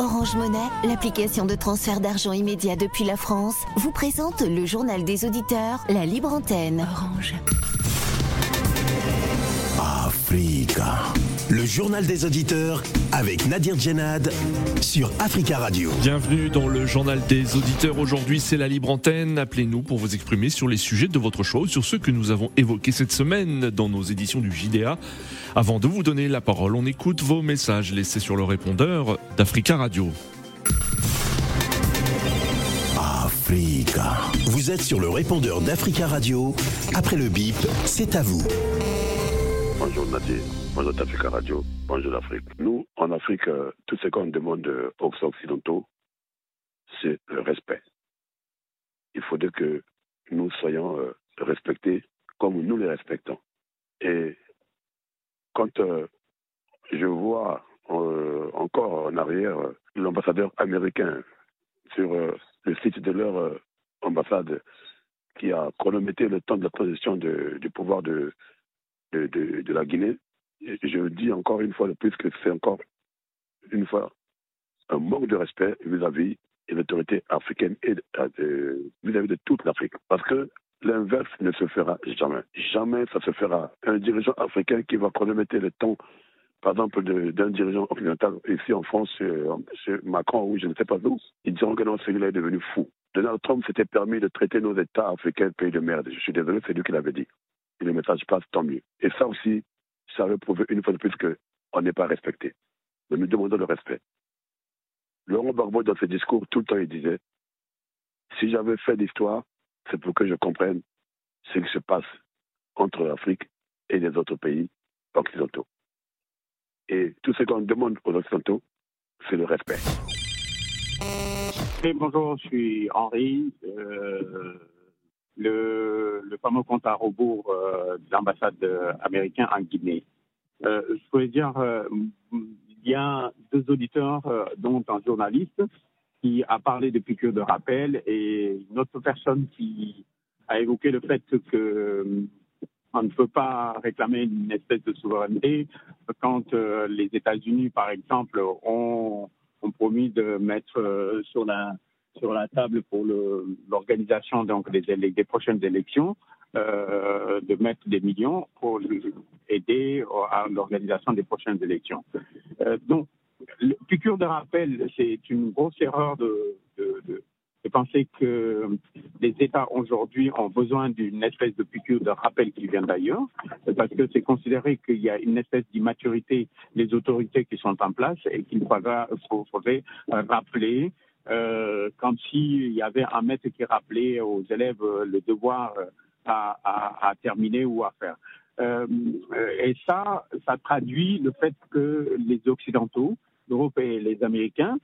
Orange Monnaie, l'application de transfert d'argent immédiat depuis la France, vous présente le journal des auditeurs, la libre antenne. Orange. Africa. Le journal des auditeurs avec Nadir Djenad sur Africa Radio. Bienvenue dans le journal des auditeurs. Aujourd'hui, c'est la libre antenne. Appelez-nous pour vous exprimer sur les sujets de votre choix ou sur ceux que nous avons évoqués cette semaine dans nos éditions du JDA. Avant de vous donner la parole, on écoute vos messages laissés sur le répondeur d'Africa Radio. Africa. Vous êtes sur le répondeur d'Africa Radio. Après le bip, c'est à vous. Bonjour Nadir. Bonjour d'Africa Radio, bonjour l'Afrique. Nous, en Afrique, euh, tout ce qu'on demande aux Occidentaux, c'est le respect. Il faudrait que nous soyons euh, respectés comme nous les respectons. Et quand euh, je vois encore en arrière l'ambassadeur américain sur le site de leur ambassade qui a chronométré le temps de la transition du pouvoir de, de la Guinée, je dis encore une fois de plus que c'est encore une fois un manque de respect vis-à-vis de l'autorité africaine et vis-à-vis de toute l'Afrique. Parce que l'inverse ne se fera jamais. Jamais ça se fera. Un dirigeant africain qui va chronométrer le temps, par exemple, d'un dirigeant occidental, ici en France, chez Macron ou je ne sais pas où, ils diront que non, celui-là est devenu fou. Donald Trump s'était permis de traiter nos États africains pays de merde. Je suis désolé, c'est lui qui l'avait dit. Et le message passe, tant mieux. Et ça aussi, ça veut prouver une fois de plus qu'on n'est pas respecté. Mais nous demandons le respect. Laurent Gbagbo, dans ses discours, tout le temps, il disait si j'avais fait l'histoire, c'est pour que je comprenne ce qui se passe entre l'Afrique et les autres pays occidentaux. Et tout ce qu'on demande aux Occidentaux, c'est le respect. bonjour, je suis Henri. Euh, le, fameux compte à rebours euh, de l'ambassade américaine en Guinée. Euh, je voulais dire, il y a deux auditeurs, dont un journaliste, qui a parlé de piqûres de rappel et une autre personne qui a évoqué le fait que on ne peut pas réclamer une espèce de souveraineté quand les États-Unis, par exemple, ont, ont, promis de mettre sur la sur la table pour l'organisation des, des, prochaines élections, euh, de mettre des millions pour aider à l'organisation des prochaines élections. Euh, donc, le piqûre de rappel, c'est une grosse erreur de, penser que les États aujourd'hui ont besoin d'une espèce de piqûre de rappel qui vient d'ailleurs, parce que c'est considéré qu'il y a une espèce d'immaturité des autorités qui sont en place et qu'il faudrait, faudrait rappeler euh, comme s'il y avait un maître qui rappelait aux élèves le devoir euh, à terminer ou à faire. Euh, et ça, ça traduit le fait que les Occidentaux, l'Europe et les Américains,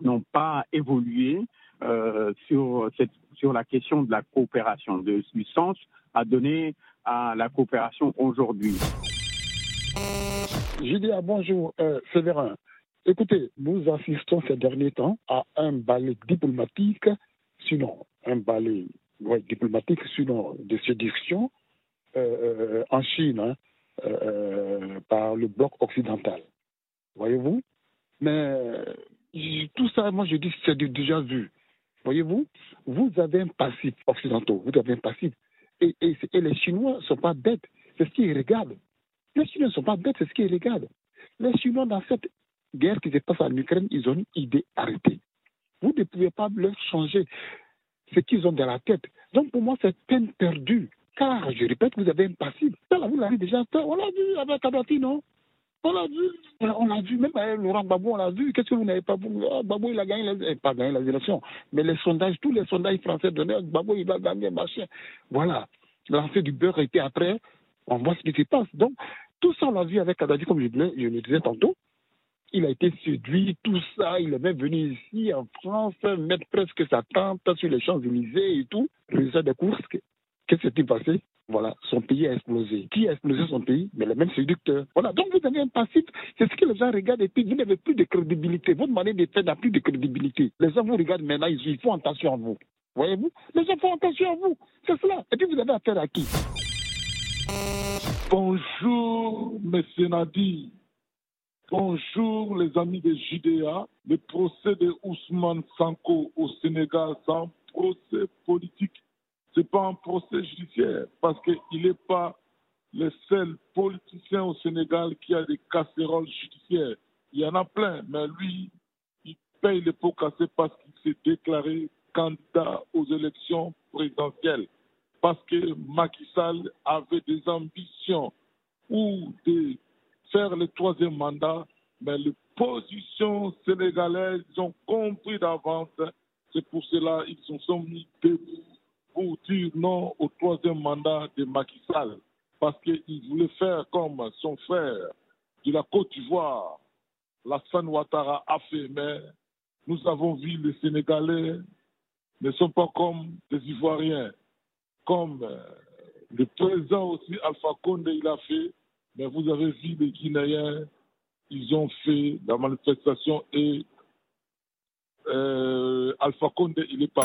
n'ont pas évolué euh, sur, cette, sur la question de la coopération, de, du sens à donner à la coopération aujourd'hui. Julia, bonjour, euh, Séverin. Écoutez, nous assistons ces derniers temps à un balai diplomatique, sinon un balai diplomatique, sinon de séduction euh, en Chine hein, euh, par le bloc occidental. Voyez-vous? Mais tout ça, moi je dis c'est déjà vu. Voyez-vous Vous avez un passif occidental, vous avez un passif. Et, et, les Chinois ne sont pas bêtes, c'est ce qui regardent. Les Chinois ne sont pas bêtes, c'est ce qui regardent. Les Chinois, dans cette guerre qui se passe en Ukraine, ils ont une idée arrêtée. Vous ne pouvez pas leur changer ce qu'ils ont dans la tête. Donc pour moi, c'est peine perdue. Car, je répète, vous avez un passif. vous l'avez déjà fait. On l'a vu avec Kadhafi, non? On l'a vu, on l'a vu, même avec Laurent Gbagbo, on l'a vu. Qu'est-ce que vous n'avez pas vu oh, Gbagbo, il a gagné, les, eh, pas gagné les élections, mais les sondages, tous les sondages français donnaient, Gbagbo, il a gagné, machin. Voilà. L'enfer du beurre était après, on voit ce qui se passe. Donc, tout ça, on l'a vu avec Kadhafi, comme je, je le disais tantôt il a été séduit, tout ça. Il est même venu ici en France mettre presque sa tente sur les Champs-Élysées et tout. Résultat des courses, qu'est-ce qui s'est passé? Voilà, son pays a explosé. Qui a explosé son pays? Mais les mêmes séducteurs. Voilà, donc vous avez un passif. C'est ce que les gens regardent et puis vous n'avez plus de crédibilité. Votre manière de faire n'a plus de crédibilité. Les gens vous regardent maintenant, ils font attention à vous. Voyez-vous? Les gens font attention à vous. C'est cela. Et puis vous avez affaire à qui? Bonjour, monsieur Nadi. Bonjour les amis des JDA. Le procès de Ousmane Sanko au Sénégal, c'est un procès politique. C'est pas un procès judiciaire parce qu'il n'est pas le seul politicien au Sénégal qui a des casseroles judiciaires. Il y en a plein, mais lui, il paye les pots cassés parce qu'il s'est déclaré candidat aux élections présidentielles. Parce que Macky Sall avait des ambitions ou de faire le troisième mandat, mais les positions sénégalaises ont compris d'avance. C'est pour cela qu'ils sont mis debout pour dire non au troisième mandat de Macky Sall. Parce qu'il voulait faire comme son frère de la Côte d'Ivoire, Lassane Ouattara, a fait. Mais nous avons vu les Sénégalais ne sont pas comme des Ivoiriens. Comme euh, le président aussi, Alpha Condé, il a fait. Mais vous avez vu les Guinéens, ils ont fait la manifestation et euh, Alpha Condé, il est pas.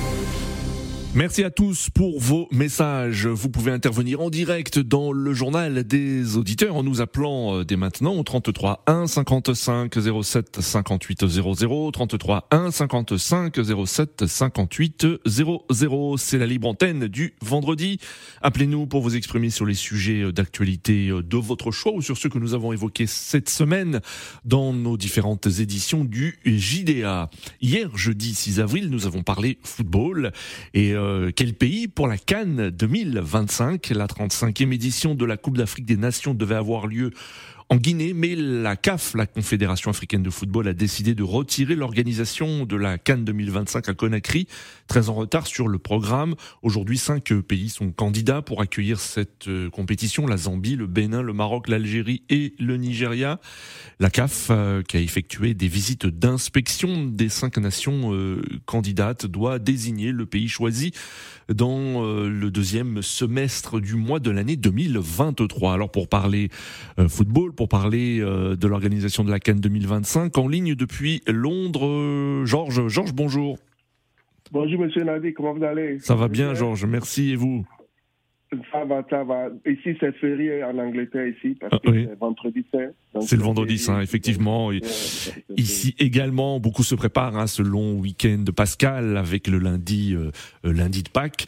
Merci à tous pour vos messages. Vous pouvez intervenir en direct dans le journal des auditeurs en nous appelant euh, dès maintenant au 33 1 55 07 58 00 33 1 55 07 58 00. C'est la libre antenne du vendredi. Appelez-nous pour vous exprimer sur les sujets d'actualité de votre choix ou sur ceux que nous avons évoqués cette semaine dans nos différentes éditions du JDA. Hier, jeudi 6 avril, nous avons parlé football et euh, quel pays pour la Cannes 2025 La 35e édition de la Coupe d'Afrique des Nations devait avoir lieu en Guinée, mais la CAF, la Confédération africaine de football, a décidé de retirer l'organisation de la Cannes 2025 à Conakry, très en retard sur le programme. Aujourd'hui, cinq pays sont candidats pour accueillir cette euh, compétition la Zambie, le Bénin, le Maroc, l'Algérie et le Nigeria. La CAF, euh, qui a effectué des visites d'inspection des cinq nations euh, candidates, doit désigner le pays choisi dans le deuxième semestre du mois de l'année 2023. Alors pour parler football, pour parler de l'organisation de la Cannes 2025, en ligne depuis Londres, Georges. Georges, bonjour. Bonjour Monsieur Nadi, comment vous allez? Ça va bien Georges, merci et vous? Ça va, ça va. Ici, c'est férié en Angleterre, ici, parce que c'est vendredi saint. C'est le vendredi saint, effectivement. ici également, beaucoup se préparent à hein, ce long week-end de Pascal avec le lundi, euh, euh, lundi de Pâques.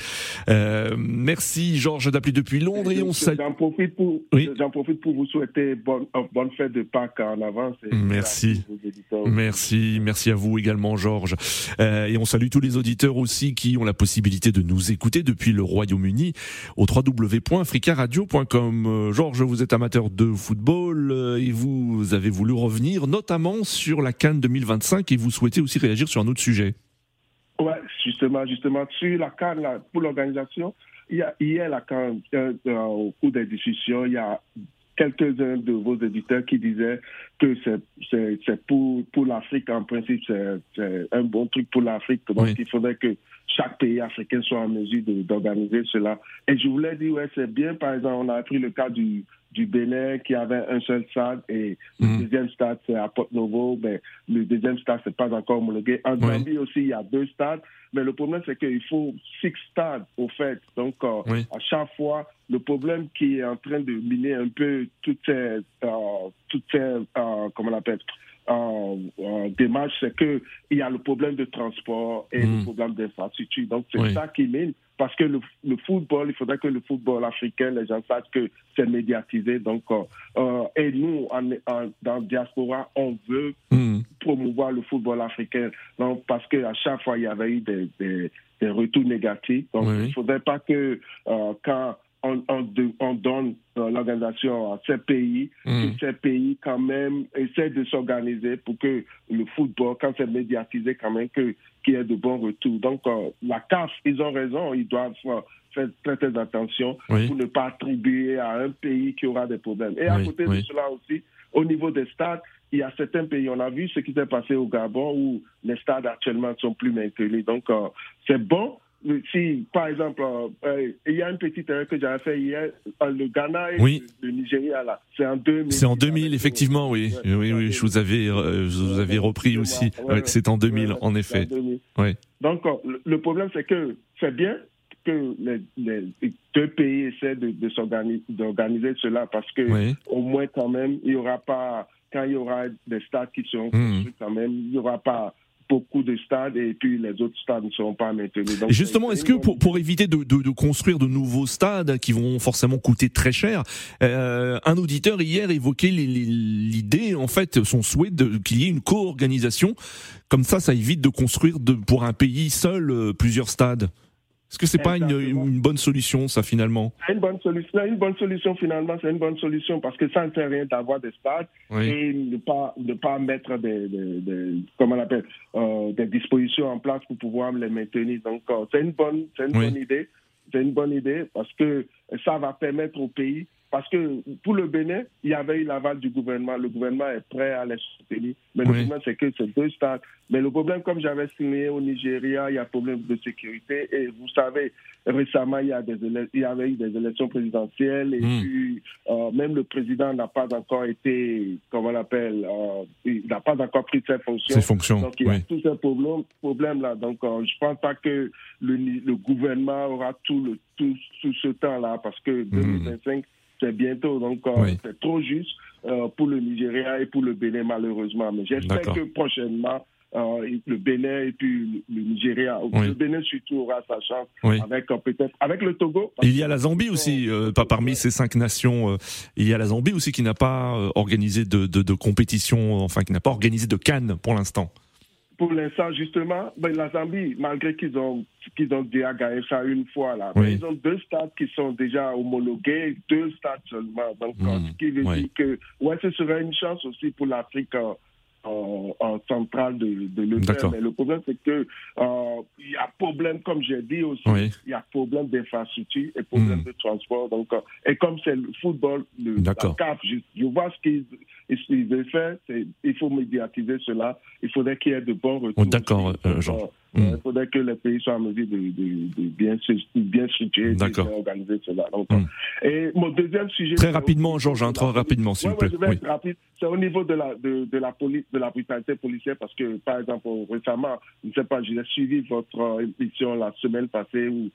Euh, merci Georges d'appeler depuis Londres et on J'en profite pour, j'en profite pour vous souhaiter bonne, bonne fête de Pâques en avance. Merci. Merci, merci à vous également Georges. et on salue tous les auditeurs aussi qui ont la possibilité de nous écouter depuis le Royaume-Uni www.africaradio.com. Euh, Georges, vous êtes amateur de football euh, et vous avez voulu revenir notamment sur la Cannes 2025 et vous souhaitez aussi réagir sur un autre sujet. Ouais, justement, justement, sur la Cannes, pour l'organisation, il y a hier, la Cannes, euh, au cours des discussions, il y a quelques-uns de vos éditeurs qui disaient que c'est pour, pour l'Afrique, en principe, c'est un bon truc pour l'Afrique. Donc, il faudrait que chaque pays africain soit en mesure d'organiser cela. Et je voulais dire, ouais, c'est bien, par exemple, on a pris le cas du, du Bénin qui avait un seul stade et le mhm. deuxième stade c'est à Porto Novo, mais le deuxième stade c'est pas encore homologué. En Zambie aussi il y a deux stades, mais le problème c'est qu'il faut six stades au fait. Donc euh, à chaque fois le problème qui est en train de miner un peu toutes ces, euh, toutes ces euh, comment on appelle en, démarche, c'est qu'il y a le problème de transport et le mhm. problème d'infrastructure. Donc, c'est ça qui mène. Parce que le, football, il faudrait que le football africain, les gens sachent que c'est médiatisé. Donc, euh, euh, et nous, en, dans diaspora, on veut mhm. promouvoir le football africain. Donc, parce qu'à chaque fois, il y avait eu des, des, retours négatifs. Donc, il ne faudrait pas que euh, quand on, on, donne euh, l'organisation à ces pays, mm. ces pays quand même essaient de s'organiser pour que le football, quand c'est médiatisé, quand même qu'il y ait de bons retours. Donc euh, la CAF, ils ont raison, ils doivent faire très très attention pour ne pas attribuer à un pays qui aura des problèmes. Et à côté de cela aussi, au niveau des stades, il y a certains pays, on a vu ce qui s'est passé au Gabon où les stades actuellement sont plus maintenus. Donc euh, c'est bon, si, par exemple, euh, euh, il y a une petite erreur que j'avais fait hier, euh, le Ghana et le, Nigeria, là, c'est en 2000. C'est en 2000, effectivement, oui. oui, oui, je vous avais, je vous avais repris aussi. c'est en 2000, en effet. Oui. Donc, le problème, c'est que c'est bien que les, deux pays essaient de, d'organiser cela parce que au moins quand même, il y aura pas, quand il y aura des stades qui seront construits quand même, il n'y aura pas beaucoup de stades et puis les autres stades ne seront pas maintenus. Donc, justement, est-ce que pour, pour éviter de, de, de, construire de nouveaux stades qui vont forcément coûter très cher, euh, un auditeur hier évoquait l'idée, en fait, son souhait qu'il y ait une co-organisation. Comme ça, ça évite de construire de, pour un pays seul euh, plusieurs stades. Est-ce que c'est pas une, une, bonne solution, ça, finalement? C'est une bonne solution. Une bonne solution, finalement, c'est une bonne solution parce que ça ne sert à rien d'avoir des stades et ne pas, ne pas mettre des, des, comment on appelle, euh, des dispositions en place pour pouvoir les maintenir. Donc, euh, c'est une bonne, c'est une bonne idée. C'est une bonne idée parce que ça va permettre au pays parce que pour le Bénin, il y avait eu l'aval du gouvernement. Le gouvernement est prêt à les soutenir. Mais le problème, c'est que c'est deux stades. Mais le problème, comme j'avais signé au Nigeria, il y a problème de sécurité. Et vous savez, récemment, il y, a des il y avait eu des élections présidentielles. Et hmm. puis, euh, même le président n'a pas encore été, comment on l'appelle, euh, il n'a pas encore pris ses fonctions. Ses fonctions. Donc, il y a tous ces problèmes, problèmes là. Donc, euh, je ne pense pas que le, le, gouvernement aura tout, le, tout, tout ce temps-là parce que 2025, hmm c'est bientôt. Donc, euh, c'est trop juste euh, pour le Nigeria et pour le Bénin, malheureusement. Mais j'espère que prochainement, euh, le Bénin et puis le Nigeria. Le Bénin surtout aura sa chance avec peut-être avec le Togo. Il y a la Zambie aussi, pas parmi ces cinq nations. il y a la Zambie aussi qui n'a pas organisé de, de, de, compétition, enfin qui n'a pas organisé de Cannes pour l'instant pour l'instant, justement, ben, la Zambie, malgré qu'ils ont, qu'ils ont déjà gagné ça une fois, là, ben, ils ont deux stades qui sont déjà homologués, deux stades seulement. Donc, hmm. ce qui veut dire que, ouais, ce serait une chance aussi pour l'Afrique en, en, centrale de, de le faire. Mais le problème, c'est que euh, il y a problème, comme j'ai dit aussi, il y a problème d'infrastructure et problème hmm. de transport. Donc, euh, et comme c'est le football, le, la CAF, je, vois ce qu'ils veulent faire, il faut médiatiser cela. Il faudrait qu'il y ait de bons retours. Oh, D'accord, euh, Jean. Il faudrait que les pays soient en mesure de, de, de bien, bien structurer, de bien organiser cela. Donc, hmm. Et mon deuxième sujet. Très rapidement, Georges, hein, très rapidement, s'il vous plaît. C'est au niveau de la, de, de, la police, de la brutalité policière, parce que, par exemple, récemment, je ne sais pas, j'ai suivi votre euh, émission la semaine passée où,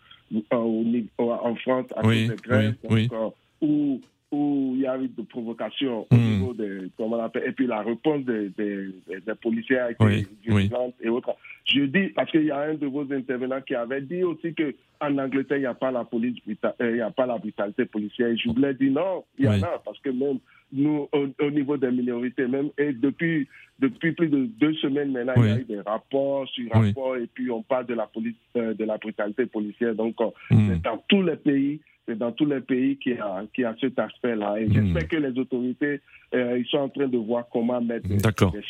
euh, en France, à oui, cause oui, donc, où où il y a eu de provocations au hmm. niveau de, comment on appelle, et puis la réponse des, des, des policiers a été violente et autres. Je dis, parce qu'il y a un de vos intervenants qui avait dit aussi que en Angleterre, il n'y a pas la police, euh, il n'y a pas la brutalité policière. Et je voulais dire non, il y en a, parce que même nous, au, niveau des minorités, même, et depuis, depuis plus de deux semaines maintenant, il y a eu des rapports sur rapports, et puis on parle de la police, euh, de la brutalité policière. Donc, euh, hmm. dans tous les pays, c'est dans tous les pays qui a, qui a cet aspect-là. Et hmm. j'espère que les autorités, euh, ils sont en train de voir comment mettre des,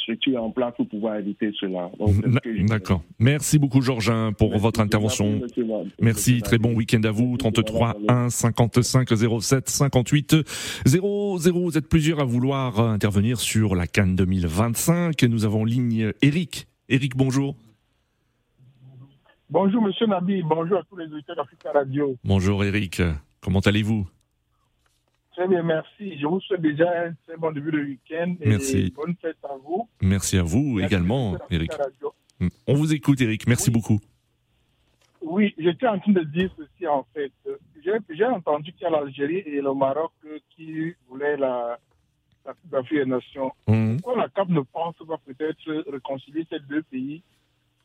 structures en place pour pouvoir éviter cela. D'accord. Merci beaucoup, Georges, pour votre intervention. Merci, très bon week-end à vous. 33 1 55 07 58 00. Vous êtes plusieurs à vouloir intervenir sur la Cannes 2025. Nous avons en ligne Eric. Eric, bonjour. Bonjour, monsieur Nabi. Bonjour à tous les auditeurs d'Africa Radio. Bonjour, Eric. Comment allez-vous? Très bien, merci. Je vous souhaite déjà un très bon début de week-end. Merci. bonne fête à vous. Merci à vous également, Eric. On vous écoute, Eric. Merci beaucoup. Oui, j'étais en train de dire ceci en fait. J'ai entendu qu'il y a l'Algérie et le Maroc qui voulaient la, la des Nations. Mm. Pourquoi la CAP ne pense pas peut-être réconcilier ces deux pays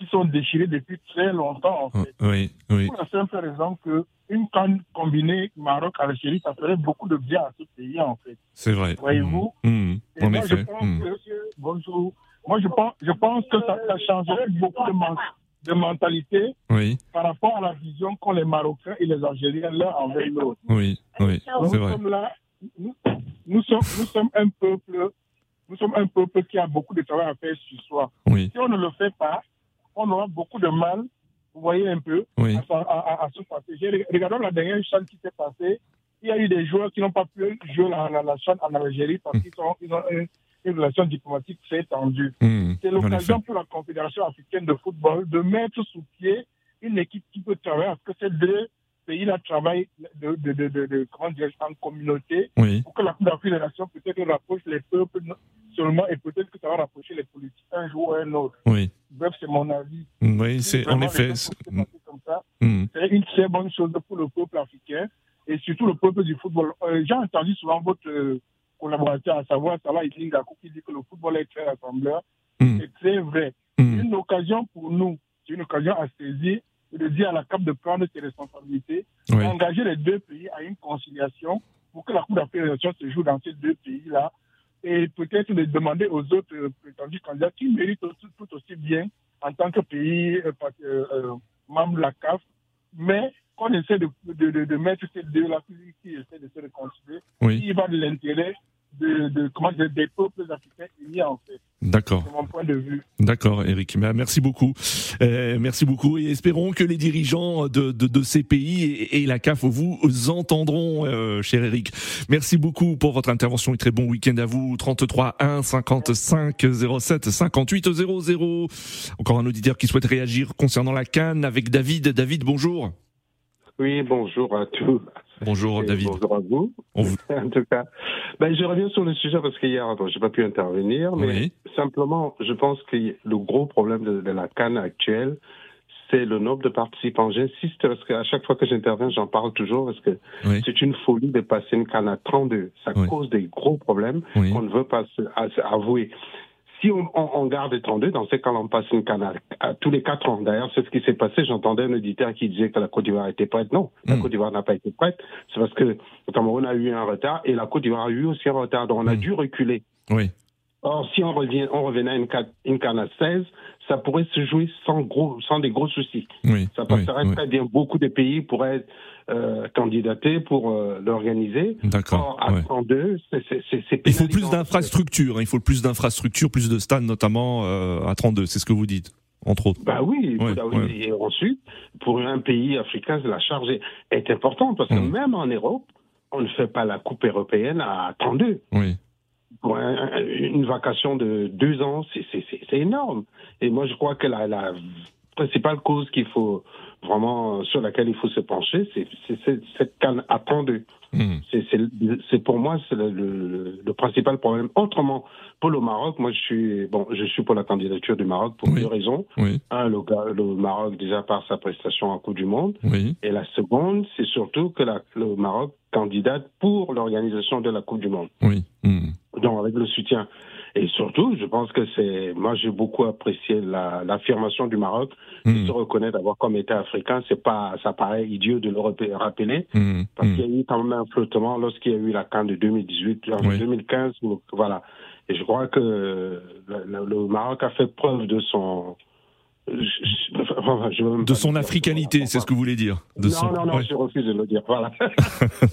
qui sont déchirés depuis très longtemps, en fait. Oui, oui. Pour la simple raison que une canne combinée Maroc-Algérie, ça ferait beaucoup de bien à ce pays, en fait. C'est vrai. Voyez-vous? Mmh. Mmh. En moi, effet. Je pense mmh. que, bonjour. Moi, je pense, je pense que ça, ça changerait beaucoup de, de mentalité oui. par rapport à la vision qu'ont les Marocains et les Algériens l'un envers l'autre. Oui, oui, c'est vrai. Sommes là, nous, nous, sommes, nous sommes un peuple nous sommes un peuple qui a beaucoup de travail à faire sur soi. Oui. Si on ne le fait pas, on aura beaucoup de mal, vous voyez un peu, à, à, à, se passer. Regardons la dernière chaîne qui s'est passée. Il y a eu des joueurs qui n'ont pas pu jouer la, la, la chaîne en Algérie parce hmm. qu'ils ont, ils ont une, une, relation diplomatique très tendue. Hmm. C'est l'occasion pour la Confédération africaine de football de mettre sous pied une équipe qui peut travailler à ce que ces deux pays-là travaillent de, de, de, de, comment dire, en communauté pour que la Coupe d'Afrique des Nations peut-être rapproche les peuples seulement et peut-être que ça va rapprocher les politiques un jour ou un autre. Oui. Bref, c'est mon avis. Oui, c'est en effet. c'est une très bonne chose pour le peuple africain et surtout le peuple du football. Euh, j'ai entendu souvent votre euh, collaborateur, à savoir Salah Idlingaku, qui dit que le football est très rassembleur. Hmm. C'est très vrai. C'est une occasion pour nous, c'est une occasion à saisir de dire à la CAP de prendre ses responsabilités, d'engager les deux pays à une conciliation pour que la Coupe d'Afrique se joue dans ces deux pays-là et peut-être de demander aux autres prétendus candidats qui méritent tout, aussi bien en tant que pays euh, euh, euh, membre de la CAF, mais qu'on essaie de, de, de, mettre ces deux-là qui essaient de se réconcilier, oui. qui va de l'intérêt de, de, comment dire, des peuples africains unis en fait. D'accord. Mon point de vue. D'accord, Eric. Merci beaucoup. Euh, merci beaucoup et espérons que les dirigeants de, de, de ces pays et, et, la CAF vous entendront, euh, cher Eric. Merci beaucoup pour votre intervention et très bon week-end à vous. 33 1 55 07 58 00. Encore un auditeur qui souhaite réagir concernant la Cannes avec David. David, bonjour. Oui, bonjour à tous. Bonjour David. Bonjour à vous. en tout cas, ben, je reviens sur le sujet parce qu'hier, j'ai pas pu intervenir, mais simplement, je pense que le gros problème de, la canne actuelle, c'est le nombre de participants. J'insiste parce qu'à chaque fois que j'interviens, j'en parle toujours parce que c'est une folie de passer une canne à 32. Ça cause des gros problèmes qu'on ne veut pas avouer si on, on, on, garde 32, dans ces cas, on passe une canne à, tous les quatre ans. D'ailleurs, c'est ce qui s'est passé. J'entendais un auditeur qui disait que la Côte d'Ivoire était prête. Non, la hmm. Côte d'Ivoire n'a pas été prête. C'est parce que le Cameroun a eu un retard et la Côte d'Ivoire a eu aussi un retard. Donc, on a hmm. dû reculer. Oui. Or, si on, revient, on revenait à une, une canne à 16, ça pourrait se jouer sans, gros, sans des gros soucis. Oui, ça passerait très bien. Beaucoup de pays pourraient euh, candidater pour euh, l'organiser. D'accord. À 32, c'est Il faut plus d'infrastructures. Hein. Il faut plus d'infrastructures, plus de stades, notamment euh, à 32. C'est ce que vous dites entre autres. Bah oui, et ensuite, pour un pays africain, la charge est, importante parce que mmh. même en Europe, on ne fait pas la Coupe européenne à 32. Oui pour une vacation de deux ans, c'est énorme. Et moi, je crois que la, la principale cause qu'il faut vraiment sur laquelle il faut se pencher, c'est cette canne à Mmh. C'est pour moi c'est le, le, principal problème. Autrement, pour le Maroc, moi je suis bon, je suis pour la candidature du Maroc pour deux raisons. Oui. Un, le, le, Maroc déjà par sa prestation en Coupe du Monde. Oui. Et la seconde, c'est surtout que la, le Maroc candidate pour l'organisation de la Coupe du Monde. Oui. Mmh. Donc avec le soutien et surtout, je pense que c'est, moi, j'ai beaucoup apprécié l'affirmation du Maroc de hmm. se reconnaître d'avoir comme État africain. C'est pas, ça paraît idiot de le rappeler hmm. parce hmm. qu'il y a eu quand même un flottement lorsqu'il y a eu la CAN de 2018, en 2015, voilà. Et je crois que le Maroc a fait preuve de son, de son africanité, c'est ce que vous voulez dire. De non, non, non, je refuse de le dire. Voilà.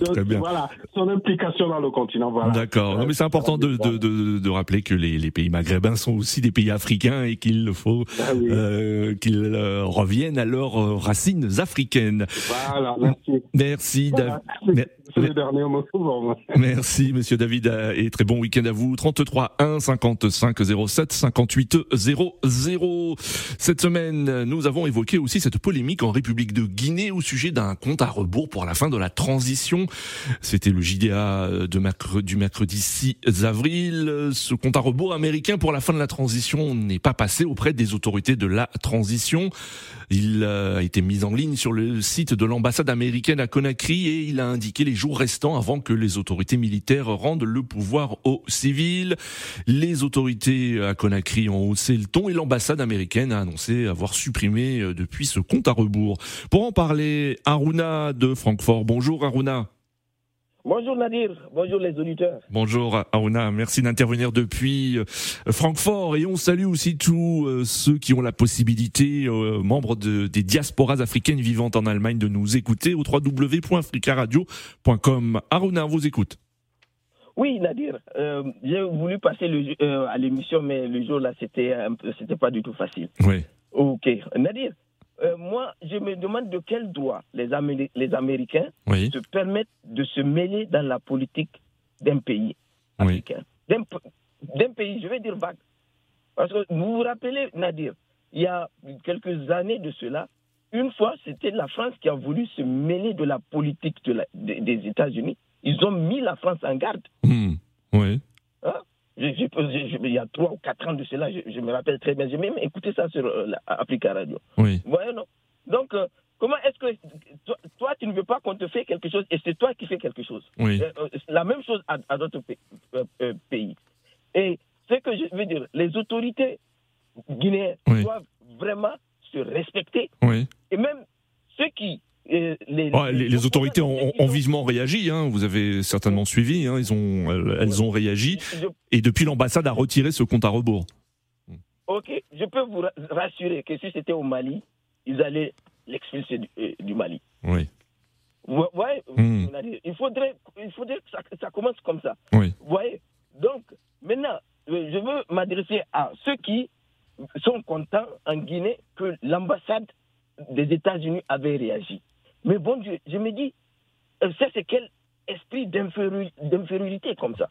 Très bien. Voilà, son implication dans le continent. Voilà. D'accord. Non, mais c'est important de, de, de, de, rappeler que les, les, pays maghrébins sont aussi des pays africains et qu'il faut ah euh, qu'ils euh, reviennent à leurs euh, racines africaines. Voilà, merci. Merci, David. C'est le dernier mot Merci, monsieur David, euh, et très bon week-end à vous. 33 1 55 07 58 00. Cette semaine, nous avons évoqué aussi cette polémique en République de Guinée au sujet d'un compte à rebours pour la fin de la transition. C'était le JDA de du mercredi 6 avril. Ce compte à rebours américain pour la fin de la transition n'est pas passé auprès des autorités de la transition. Il a été mis en ligne sur le site de l'ambassade américaine à Conakry et il a indiqué les jours restants avant que les autorités militaires rendent le pouvoir aux civils. Les autorités à Conakry ont haussé le ton et l'ambassade américaine a annoncé avoir supprimé euh, depuis ce compte à rebours. Pour en parler, Aruna de Francfort. Bonjour Aruna. Bonjour Nadir, bonjour les auditeurs. Bonjour Aouna, merci d'intervenir depuis euh, Francfort et on salue aussi tous euh, ceux qui ont la possibilité, membres de, des diasporas africaines vivantes en Allemagne, de nous écouter au www.africaradio.com. Aruna, vous écoute. Oui, Nadir, j'ai voulu passer le, à l'émission, mais le jour là, c'était c'était pas du tout facile. Oui. Ok, Nadir, euh, moi, je me demande de quel droit les, les Américains se permettent de se mêler dans la politique d'un pays africain. D'un pays, je vais dire vague. Parce que vous vous rappelez, Nadir, il y a quelques années de cela, une fois, c'était la France qui a voulu se mêler de la politique des États-Unis. Ils ont mis la France en garde. Hmm. Oui. Hein? il y a trois ou quatre ans de cela, je, me rappelle très bien. J'ai même écouté ça sur euh, Africa Radio. Oui. non? Donc, euh, Comment est-ce que toi, tu ne veux pas qu'on te fait quelque chose et c'est toi qui fais quelque chose? Oui. La même chose à, d'autres pays. Et ce que je veux dire, les autorités guinéennes doivent vraiment se respecter. Et même ceux qui les, les, autorités ont, vivement réagi. Hein. Vous avez certainement suivi. Hein. Ils ont, elles, ont réagi. Et depuis, l'ambassade a retiré ce compte à rebours. Ok, je peux vous rassurer que si c'était au Mali, ils allaient l'expulser du, euh, Mali. Oui. voyez, hmm. il, faudrait, il faudrait que ça, commence comme ça. Oui. Vous voyez Donc, maintenant, euh, je veux m'adresser à ceux qui sont contents en Guinée que l'ambassade des États-Unis avait réagi. Mais bon Dieu, je me dis, euh, ça c'est quel esprit d'infériorité comme ça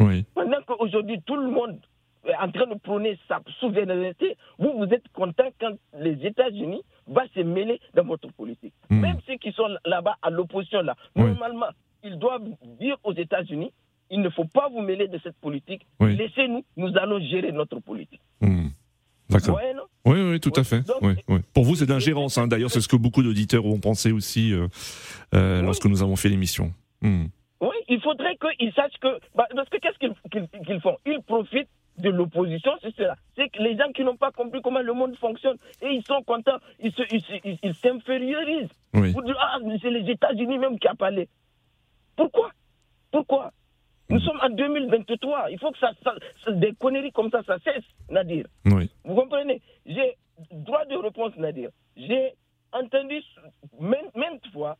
Oui. Pendant qu'aujourd'hui tout le monde est en train de prôner sa souveraineté, vous, vous êtes content quand les États-Unis vont se mêler dans votre politique. Hmm. Même ceux qui sont là-bas à l'opposition, là, normalement, ils doivent dire aux États-Unis, il ne faut pas vous mêler de cette politique, laissez-nous, nous allons gérer notre politique. Hmm. D'accord. oui, oui, tout à fait. Pour vous, c'est d'ingérence. Hein. D'ailleurs, c'est ce que beaucoup d'auditeurs ont pensé aussi euh, euh, lorsque nous avons fait l'émission. Hmm. Oui, il faudrait qu'ils sachent que. Bah, parce que qu'est-ce qu'ils font? Ils profitent de l'opposition, c'est cela. C'est que les gens qui n'ont pas compris comment le monde fonctionne et ils sont contents, ils s'infériorisent. Ils, ils, ah, c'est les États-Unis même qui a parlé. Pourquoi? Pourquoi? Nous sommes en 2023. Il faut que ça, des conneries comme ça, ça cesse, Nadir. Oui. Vous comprenez? J'ai droit de réponse, Nadir. J'ai entendu maintes fois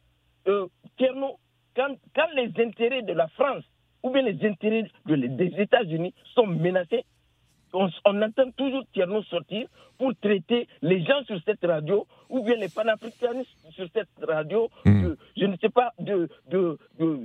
euh, quand, quand les intérêts de la France ou bien les intérêts des États-Unis sont menacés, on, entend toujours Tierno sortir pour traiter les gens sur cette radio ou bien les panafricanistes sur cette radio, hmm. je ne sais pas, de, de,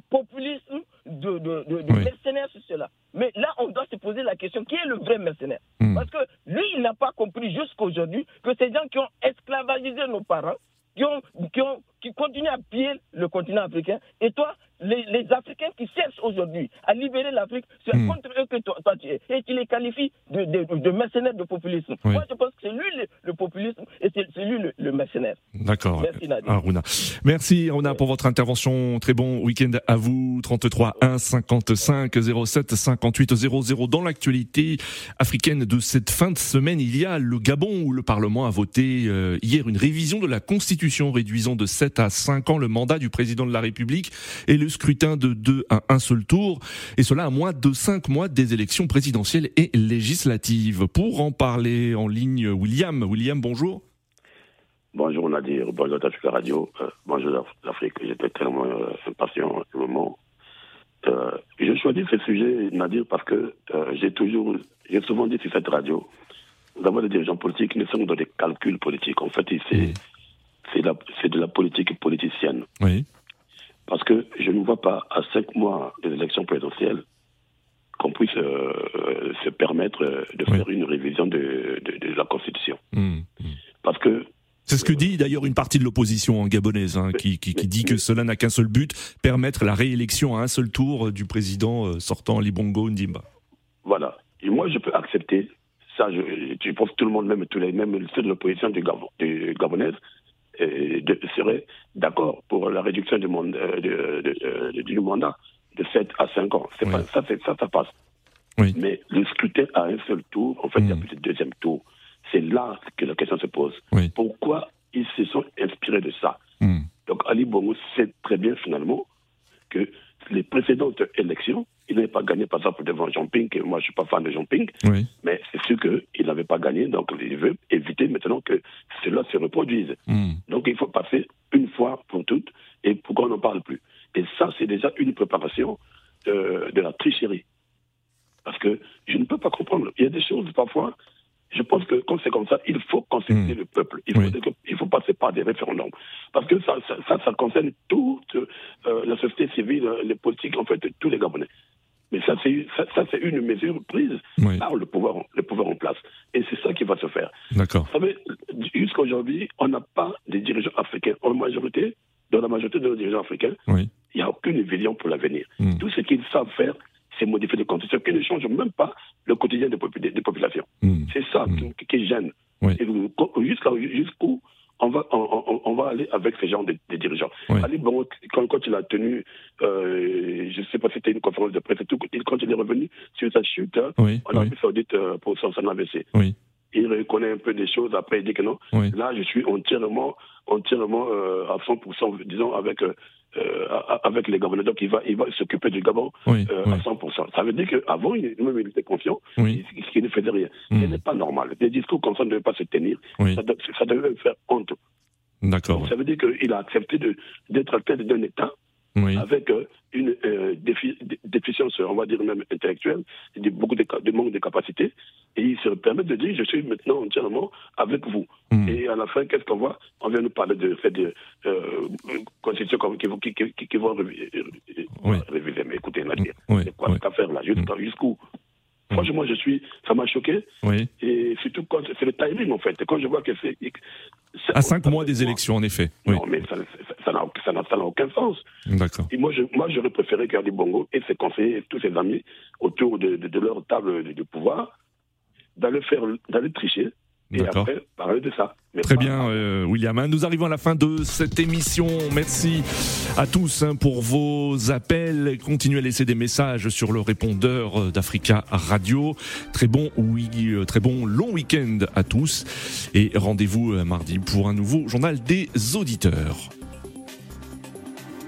populisme, de, de, mercenaires sur cela. Mais là, on doit se poser la question, qui est le vrai mercenaire hmm. Parce que lui, il n'a pas compris jusqu'à aujourd'hui que ces gens qui ont esclavagisé nos parents, qui, ont, qui, ont, qui continuent à piller le continent africain, et toi, les, Africains qui cherchent aujourd'hui à libérer l'Afrique, c'est hmm. contre eux que toi, tu es. Et tu les qualifies de, de, mercenaires de populisme. Moi, je pense que c'est lui le, populisme et c'est lui le, mercenaire. D'accord. Merci Nadia. Aruna. Merci Aruna pour votre intervention. Très bon week-end à vous. 33 1 55 07 58 00. Dans l'actualité africaine de cette fin de semaine, il y a le Gabon où le Parlement a voté euh, hier une révision de la Constitution réduisant de 7 à 5 ans le mandat du président de la République et le scrutin de deux à un seul tour, et cela à moins de cinq mois des élections présidentielles et législatives. Pour en parler en ligne, William. William, bonjour. Bonjour Nadir, bonjour Africa Radio, euh, bonjour l'Afrique. J'étais tellement euh, impatient ce moment. Euh, je choisis ce sujet, Nadir, parce que j'ai toujours, j'ai souvent dit sur cette radio, nous avons des dirigeants politiques qui ne sont dans des calculs politiques. En fait, c'est de la politique politicienne. Oui. Je ne vois pas, à cinq mois des élections présidentielles, qu'on puisse euh, se permettre de faire une révision de, la Constitution. Mmh, mmh. Parce que c'est ce que dit d'ailleurs une partie de l'opposition gabonaise, hein, qui, dit que cela n'a qu'un seul but, permettre la réélection à un seul tour du président euh, sortant Libongo Ndimba. Voilà. Et moi, je peux accepter ça. Je, je pense que tout le monde, même tous les, même ceux de l'opposition gabonaise, de, serait d'accord pour la réduction du, monde, euh, de, du mandat de 7 à 5 ans. Pas, ça, ça, ça passe. Mais le scrutin à un seul tour, en fait, il y a mm. plus de deuxième tour. C'est là que la question se pose. Pourquoi ils se sont inspirés de ça? Mm. Donc Ali Bongo sait très bien finalement que les précédentes élections, il n'avait pas gagné, par exemple, devant Jean Ping, et moi je ne suis pas fan de Jean Ping, mais c'est sûr qu'il n'avait pas gagné, donc il veut éviter maintenant que cela se reproduise. Hmm. Donc il faut passer une fois pour toutes, et pourquoi on n'en parle plus? Et ça, c'est déjà une préparation euh, de la tricherie. Parce que je ne peux pas comprendre. Il y a des choses, parfois, je pense que quand c'est comme ça, il faut consulter hmm. le peuple. Il faut, il faut, passer par des référendums. Parce que ça, ça, ça, concerne toute euh, la société civile, les politiques, en fait, tous les Gabonais. Mais ça, c'est ça, c'est une mesure prise par le pouvoir, le pouvoir en place. Et c'est ça qui va se faire. D'accord. Vous savez, jusqu'à aujourd'hui, on n'a pas de dirigeants africains. En majorité, dans la majorité de nos dirigeants africains, il n'y a aucune vision pour l'avenir. Hmm. Tout ce qu'ils savent faire, c'est modifier les conditions qui ne changent même pas le quotidien des, Hmm. C'est ça hmm. qui, gêne. Jusqu'où on va, on, va aller avec ces gens des, dirigeants. Ali Bongo, quand, quand, il a tenu, euh, je ne sais pas si c'était une conférence de presse, tout, quand il est revenu sur sa chute hein, en Arabie Saoudite euh, pour son, son AVC. Il reconnaît un peu des choses, après il dit que non. Là, je suis entièrement, entièrement euh, à 100%, disons, avec euh, euh, avec les Gabonais. Donc il va, il va s'occuper du Gabon euh, à 100%. Ça veut dire qu'avant, il, même il était confiant, oui. il, ne faisait rien. Ce n'est pas normal. Des discours comme ça ne devaient pas se tenir. Ça, ça, devait faire honte. D'accord. Ça veut dire qu'il a accepté d'être à tête d'un État avec euh, une euh, déficience, on va dire même intellectuelle, beaucoup de, de, manque de capacité, et il se permet de dire je suis maintenant entièrement avec vous. Hmm. Et à la fin, qu'est-ce qu'on voit? On vient nous parler de fait de euh, constitution qui, qui, qui, qui vont réviser. Mais écoutez, Nadir, c'est quoi cette affaire là Jusqu'où? Mm. Franchement, je suis, ça m'a choqué. Oui. Et surtout quand c'est le timing en fait. Quand je vois que c'est à cinq mois des élections, en effet. Non, mais ça n'a aucun sens. D'accord. Et moi, moi, j'aurais préféré qu'Adi Bongo et ses conseillers et tous ses amis autour de, de, leur table de pouvoir d'aller faire, d'aller tricher et après, parler de ça. Très bien, euh, William. Nous arrivons à la fin de cette émission. Merci à tous hein, pour vos appels. Continuez à laisser des messages sur le répondeur d'Africa Radio. Très bon, oui, euh, très bon long week-end à tous. Et rendez-vous euh, mardi pour un nouveau journal des auditeurs.